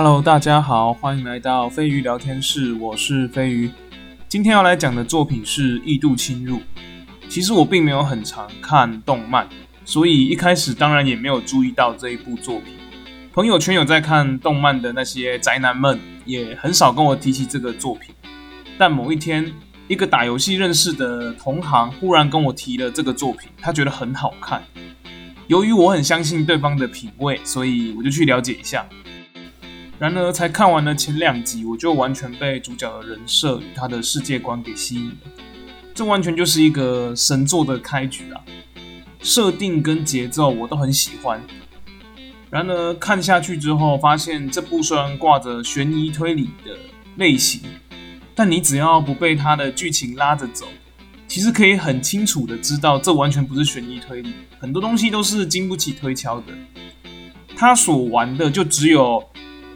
Hello，大家好，欢迎来到飞鱼聊天室，我是飞鱼。今天要来讲的作品是《异度侵入》。其实我并没有很常看动漫，所以一开始当然也没有注意到这一部作品。朋友圈有在看动漫的那些宅男们，也很少跟我提起这个作品。但某一天，一个打游戏认识的同行忽然跟我提了这个作品，他觉得很好看。由于我很相信对方的品味，所以我就去了解一下。然而，才看完了前两集，我就完全被主角的人设与他的世界观给吸引了。这完全就是一个神作的开局啊！设定跟节奏我都很喜欢。然而，看下去之后，发现这部虽然挂着悬疑推理的类型，但你只要不被它的剧情拉着走，其实可以很清楚的知道，这完全不是悬疑推理，很多东西都是经不起推敲的。他所玩的就只有。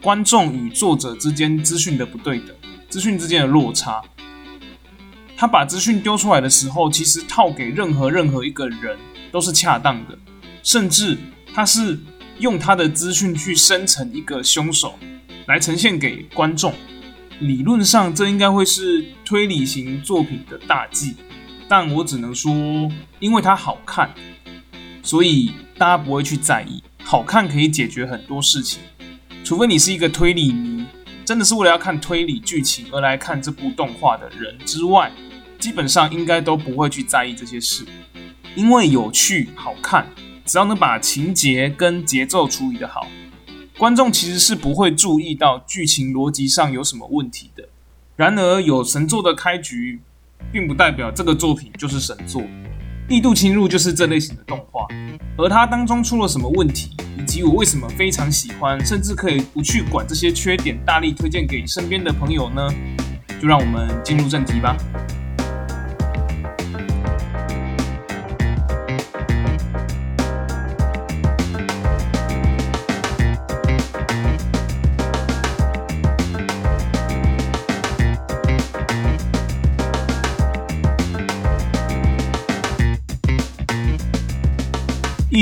观众与作者之间资讯的不对等，资讯之间的落差。他把资讯丢出来的时候，其实套给任何任何一个人都是恰当的，甚至他是用他的资讯去生成一个凶手来呈现给观众。理论上，这应该会是推理型作品的大忌，但我只能说，因为它好看，所以大家不会去在意。好看可以解决很多事情。除非你是一个推理迷，真的是为了要看推理剧情而来看这部动画的人之外，基本上应该都不会去在意这些事，因为有趣好看，只要能把情节跟节奏处理得好，观众其实是不会注意到剧情逻辑上有什么问题的。然而有神作的开局，并不代表这个作品就是神作。异度侵入就是这类型的动画，而它当中出了什么问题，以及我为什么非常喜欢，甚至可以不去管这些缺点，大力推荐给身边的朋友呢？就让我们进入正题吧。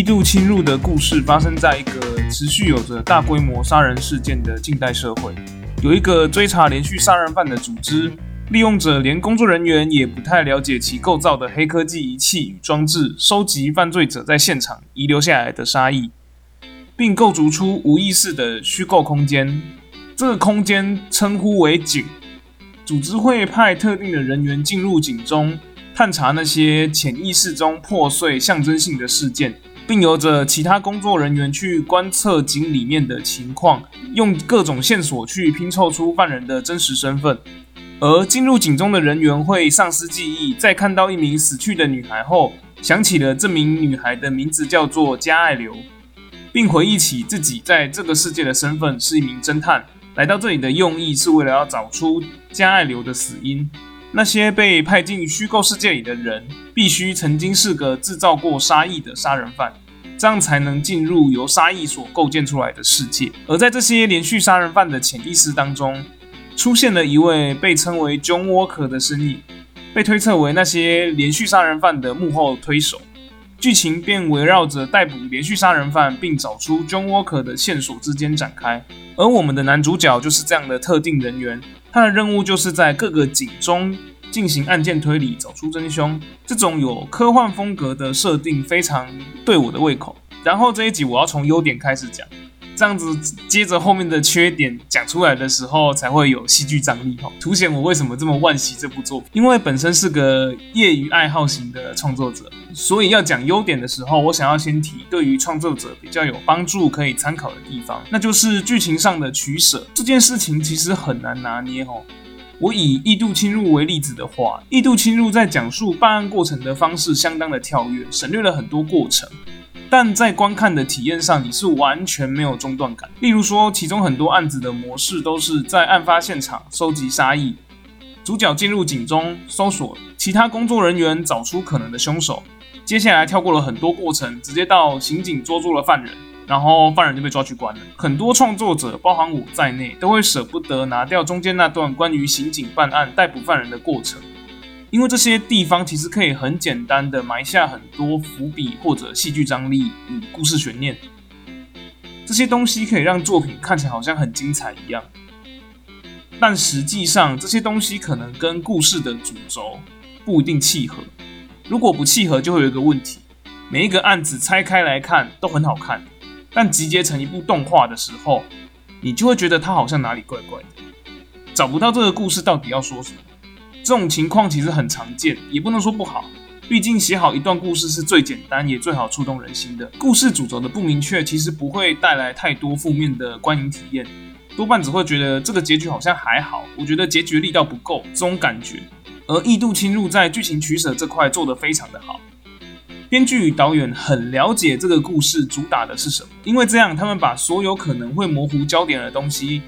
一度侵入的故事发生在一个持续有着大规模杀人事件的近代社会。有一个追查连续杀人犯的组织，利用着连工作人员也不太了解其构造的黑科技仪器与装置，收集犯罪者在现场遗留下来的杀意，并构筑出无意识的虚构空间。这个空间称呼为井。组织会派特定的人员进入井中，探查那些潜意识中破碎象征性的事件。并由着其他工作人员去观测井里面的情况，用各种线索去拼凑出犯人的真实身份。而进入井中的人员会丧失记忆，在看到一名死去的女孩后，想起了这名女孩的名字叫做加爱流，并回忆起自己在这个世界的身份是一名侦探，来到这里的用意是为了要找出加爱流的死因。那些被派进虚构世界里的人，必须曾经是个制造过杀意的杀人犯，这样才能进入由杀意所构建出来的世界。而在这些连续杀人犯的潜意识当中，出现了一位被称为 John Walker 的身影，被推测为那些连续杀人犯的幕后推手。剧情便围绕着逮捕连续杀人犯并找出 John Walker 的线索之间展开。而我们的男主角就是这样的特定人员。他的任务就是在各个井中进行案件推理，找出真凶。这种有科幻风格的设定非常对我的胃口。然后这一集我要从优点开始讲，这样子接着后面的缺点讲出来的时候才会有戏剧张力哈，凸显我为什么这么惋惜这部作品。因为本身是个业余爱好型的创作者，所以要讲优点的时候，我想要先提对于创作者比较有帮助可以参考的地方，那就是剧情上的取舍。这件事情其实很难拿捏哦。我以异度侵入为例子的话，异度侵入在讲述办案过程的方式相当的跳跃，省略了很多过程。但在观看的体验上，你是完全没有中断感。例如说，其中很多案子的模式都是在案发现场收集杀意，主角进入警中搜索，其他工作人员找出可能的凶手，接下来跳过了很多过程，直接到刑警捉住了犯人，然后犯人就被抓去关了。很多创作者，包含我在内，都会舍不得拿掉中间那段关于刑警办案、逮捕犯人的过程。因为这些地方其实可以很简单的埋下很多伏笔或者戏剧张力与故事悬念。这些东西可以让作品看起来好像很精彩一样，但实际上这些东西可能跟故事的主轴不一定契合。如果不契合，就会有一个问题：每一个案子拆开来看都很好看，但集结成一部动画的时候，你就会觉得它好像哪里怪怪的，找不到这个故事到底要说什么。这种情况其实很常见，也不能说不好。毕竟写好一段故事是最简单也最好触动人心的。故事主轴的不明确，其实不会带来太多负面的观影体验，多半只会觉得这个结局好像还好。我觉得结局力道不够这种感觉。而异度侵入在剧情取舍这块做得非常的好，编剧与导演很了解这个故事主打的是什么，因为这样他们把所有可能会模糊焦点的东西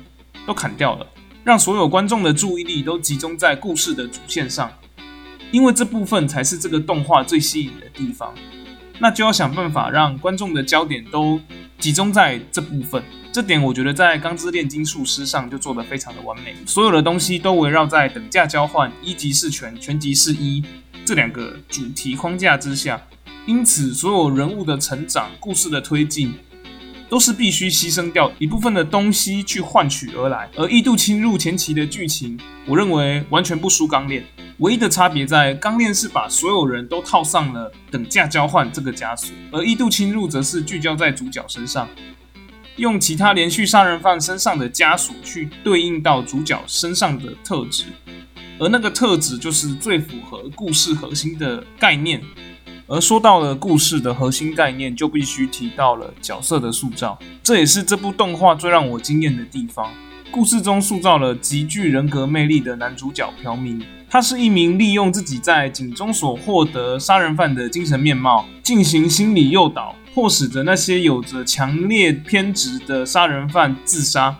都砍掉了，让所有观众的注意力都集中在故事的主线上。因为这部分才是这个动画最吸引的地方，那就要想办法让观众的焦点都集中在这部分。这点我觉得在《钢之炼金术师》上就做得非常的完美，所有的东西都围绕在等价交换、一级是全、全级是一这两个主题框架之下，因此所有人物的成长、故事的推进。都是必须牺牲掉一部分的东西去换取而来，而异度侵入前期的剧情，我认为完全不输钢炼，唯一的差别在钢炼是把所有人都套上了等价交换这个枷锁，而异度侵入则是聚焦在主角身上，用其他连续杀人犯身上的枷锁去对应到主角身上的特质，而那个特质就是最符合故事核心的概念。而说到了故事的核心概念，就必须提到了角色的塑造，这也是这部动画最让我惊艳的地方。故事中塑造了极具人格魅力的男主角朴明，他是一名利用自己在警中所获得杀人犯的精神面貌，进行心理诱导，迫使着那些有着强烈偏执的杀人犯自杀。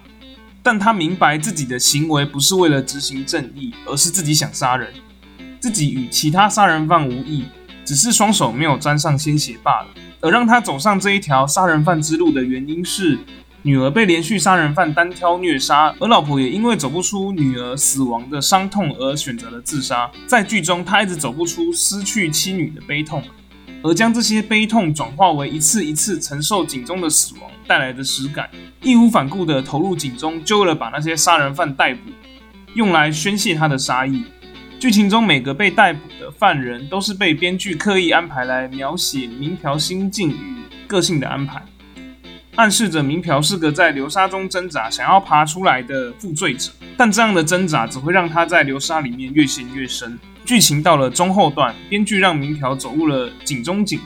但他明白自己的行为不是为了执行正义，而是自己想杀人，自己与其他杀人犯无异。只是双手没有沾上鲜血罢了。而让他走上这一条杀人犯之路的原因是，女儿被连续杀人犯单挑虐杀，而老婆也因为走不出女儿死亡的伤痛而选择了自杀。在剧中，他一直走不出失去妻女的悲痛，而将这些悲痛转化为一次一次承受警中的死亡带来的实感，义无反顾地投入警中，就为了把那些杀人犯逮捕，用来宣泄他的杀意。剧情中每个被逮捕的犯人都是被编剧刻意安排来描写明朴心境与个性的安排，暗示着明朴是个在流沙中挣扎、想要爬出来的负罪者。但这样的挣扎只会让他在流沙里面越陷越深。剧情到了中后段，编剧让明朴走入了井中井，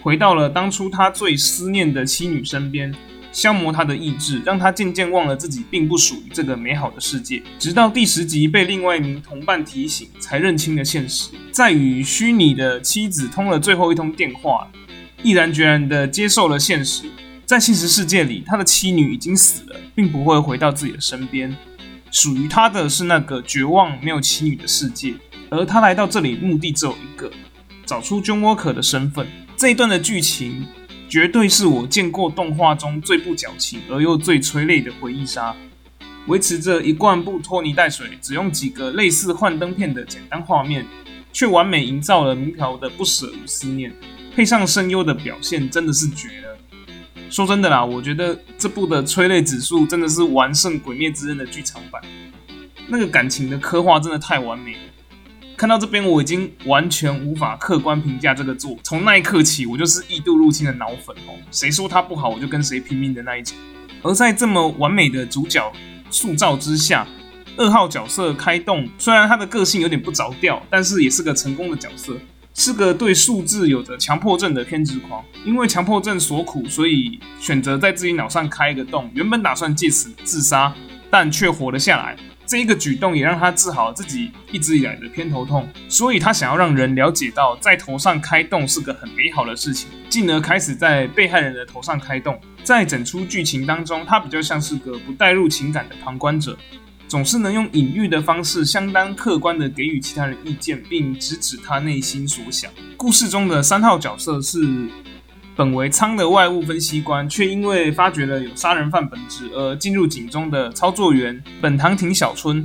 回到了当初他最思念的妻女身边。消磨他的意志，让他渐渐忘了自己并不属于这个美好的世界。直到第十集被另外一名同伴提醒，才认清了现实。在与虚拟的妻子通了最后一通电话，毅然决然地接受了现实。在现实世界里，他的妻女已经死了，并不会回到自己的身边。属于他的是那个绝望没有妻女的世界。而他来到这里目的只有一个：找出 John Walker 的身份。这一段的剧情。绝对是我见过动画中最不矫情而又最催泪的回忆杀，维持着一贯不拖泥带水，只用几个类似幻灯片的简单画面，却完美营造了明朴的不舍与思念，配上声优的表现，真的是绝了。说真的啦，我觉得这部的催泪指数真的是完胜《鬼灭之刃》的剧场版，那个感情的刻画真的太完美了。看到这边，我已经完全无法客观评价这个作。从那一刻起，我就是异度入侵的脑粉哦。谁说他不好，我就跟谁拼命的那一种。而在这么完美的主角塑造之下，二号角色开动，虽然他的个性有点不着调，但是也是个成功的角色，是个对数字有着强迫症的偏执狂。因为强迫症所苦，所以选择在自己脑上开一个洞，原本打算借此自杀，但却活了下来。这一个举动也让他治好自己一直以来的偏头痛，所以他想要让人了解到，在头上开洞是个很美好的事情，进而开始在被害人的头上开洞。在整出剧情当中，他比较像是个不带入情感的旁观者，总是能用隐喻的方式，相当客观的给予其他人意见，并直指他内心所想。故事中的三号角色是。本为仓的外务分析官，却因为发觉了有杀人犯本质而进入警中的操作员本堂町小春，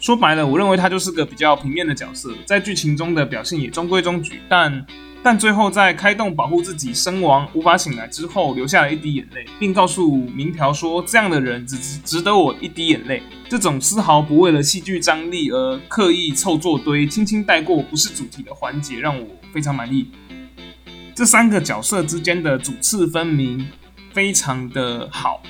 说白了，我认为他就是个比较平面的角色，在剧情中的表现也中规中矩，但但最后在开动保护自己身亡无法醒来之后，流下了一滴眼泪，并告诉明条说，这样的人只值得我一滴眼泪。这种丝毫不为了戏剧张力而刻意凑作堆、轻轻带过不是主题的环节，让我非常满意。这三个角色之间的主次分明，非常的好。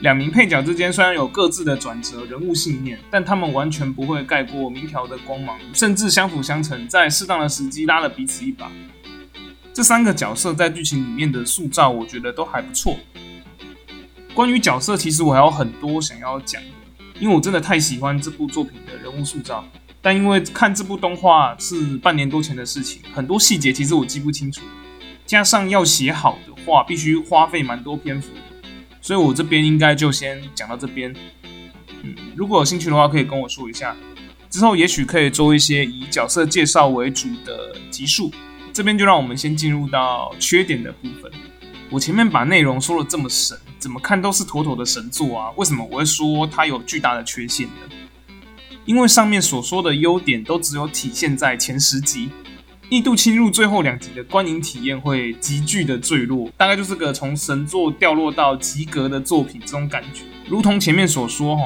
两名配角之间虽然有各自的转折、人物信念，但他们完全不会盖过明条的光芒，甚至相辅相成，在适当的时机拉了彼此一把。这三个角色在剧情里面的塑造，我觉得都还不错。关于角色，其实我还有很多想要讲，因为我真的太喜欢这部作品的人物塑造。但因为看这部动画是半年多前的事情，很多细节其实我记不清楚。加上要写好的话，必须花费蛮多篇幅，所以我这边应该就先讲到这边。嗯，如果有兴趣的话，可以跟我说一下，之后也许可以做一些以角色介绍为主的集数。这边就让我们先进入到缺点的部分。我前面把内容说的这么神，怎么看都是妥妥的神作啊！为什么我会说它有巨大的缺陷呢？因为上面所说的优点都只有体现在前十集。异度侵入最后两集的观影体验会急剧的坠落，大概就是个从神作掉落到及格的作品这种感觉。如同前面所说，哈，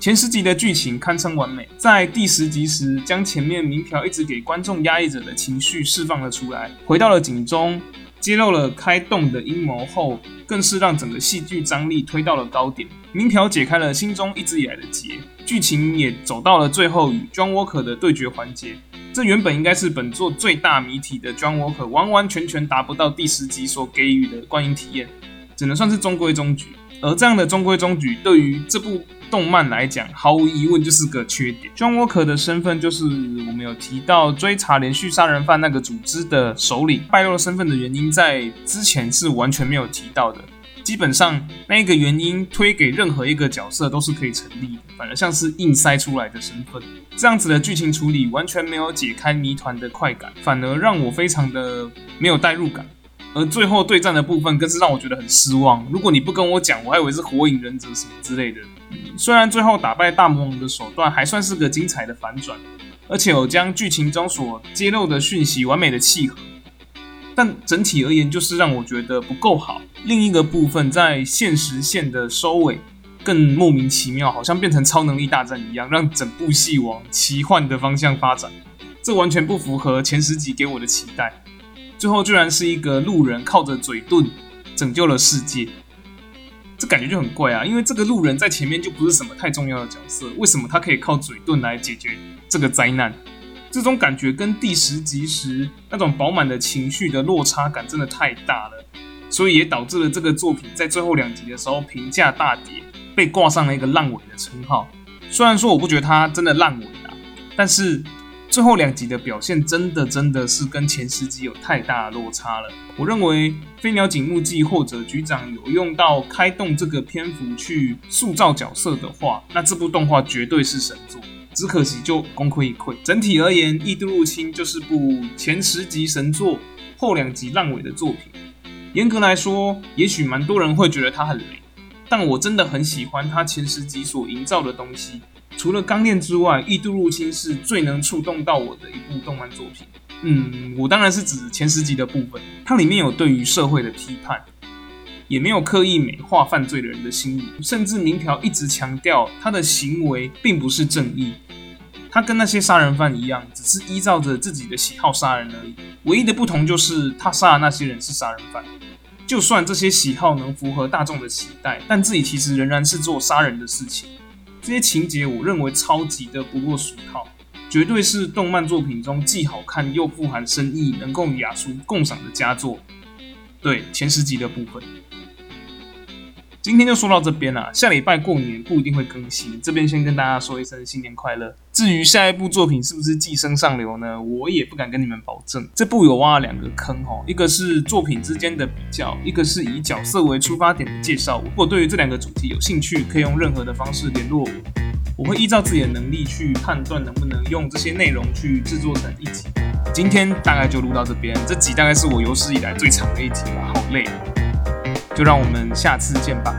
前十集的剧情堪称完美，在第十集时将前面明条一直给观众压抑着的情绪释放了出来，回到了警中，揭露了开洞的阴谋后，更是让整个戏剧张力推到了高点。明条解开了心中一直以来的结，剧情也走到了最后与 John Walker 的对决环节。这原本应该是本作最大谜题的 John Walker，完完全全达不到第十集所给予的观影体验，只能算是中规中矩。而这样的中规中矩，对于这部动漫来讲，毫无疑问就是个缺点。John Walker 的身份就是我们有提到追查连续杀人犯那个组织的首领，败露身份的原因，在之前是完全没有提到的。基本上，那个原因推给任何一个角色都是可以成立的，反而像是硬塞出来的身份。这样子的剧情处理完全没有解开谜团的快感，反而让我非常的没有代入感。而最后对战的部分更是让我觉得很失望。如果你不跟我讲，我还以为是火影忍者什么之类的。虽然最后打败大魔王的手段还算是个精彩的反转，而且有将剧情中所揭露的讯息完美的契合。但整体而言，就是让我觉得不够好。另一个部分，在现实线的收尾更莫名其妙，好像变成超能力大战一样，让整部戏往奇幻的方向发展。这完全不符合前十集给我的期待。最后居然是一个路人靠着嘴遁拯救了世界，这感觉就很怪啊！因为这个路人在前面就不是什么太重要的角色，为什么他可以靠嘴遁来解决这个灾难？这种感觉跟第十集时那种饱满的情绪的落差感真的太大了，所以也导致了这个作品在最后两集的时候评价大跌，被挂上了一个烂尾的称号。虽然说我不觉得它真的烂尾啊，但是最后两集的表现真的真的是跟前十集有太大落差了。我认为《飞鸟警目记》或者局长有用到开动这个篇幅去塑造角色的话，那这部动画绝对是神作。只可惜就功亏一篑。整体而言，《异度入侵》就是部前十集神作，后两集烂尾的作品。严格来说，也许蛮多人会觉得它很雷，但我真的很喜欢它前十集所营造的东西。除了钢炼之外，《异度入侵》是最能触动到我的一部动漫作品。嗯，我当然是指前十集的部分。它里面有对于社会的批判，也没有刻意美化犯罪的人的心理，甚至明条一直强调他的行为并不是正义。他跟那些杀人犯一样，只是依照着自己的喜好杀人而已。唯一的不同就是他杀的那些人是杀人犯。就算这些喜好能符合大众的期待，但自己其实仍然是做杀人的事情。这些情节我认为超级的不过俗套，绝对是动漫作品中既好看又富含深意，能够雅俗共赏的佳作。对前十集的部分。今天就说到这边啦，下礼拜过年不一定会更新，这边先跟大家说一声新年快乐。至于下一部作品是不是寄生上流呢？我也不敢跟你们保证。这部有挖了两个坑哦，一个是作品之间的比较，一个是以角色为出发点的介绍。如果对于这两个主题有兴趣，可以用任何的方式联络我，我会依照自己的能力去判断能不能用这些内容去制作成一集。今天大概就录到这边，这集大概是我有史以来最长的一集了，好累。就让我们下次见吧。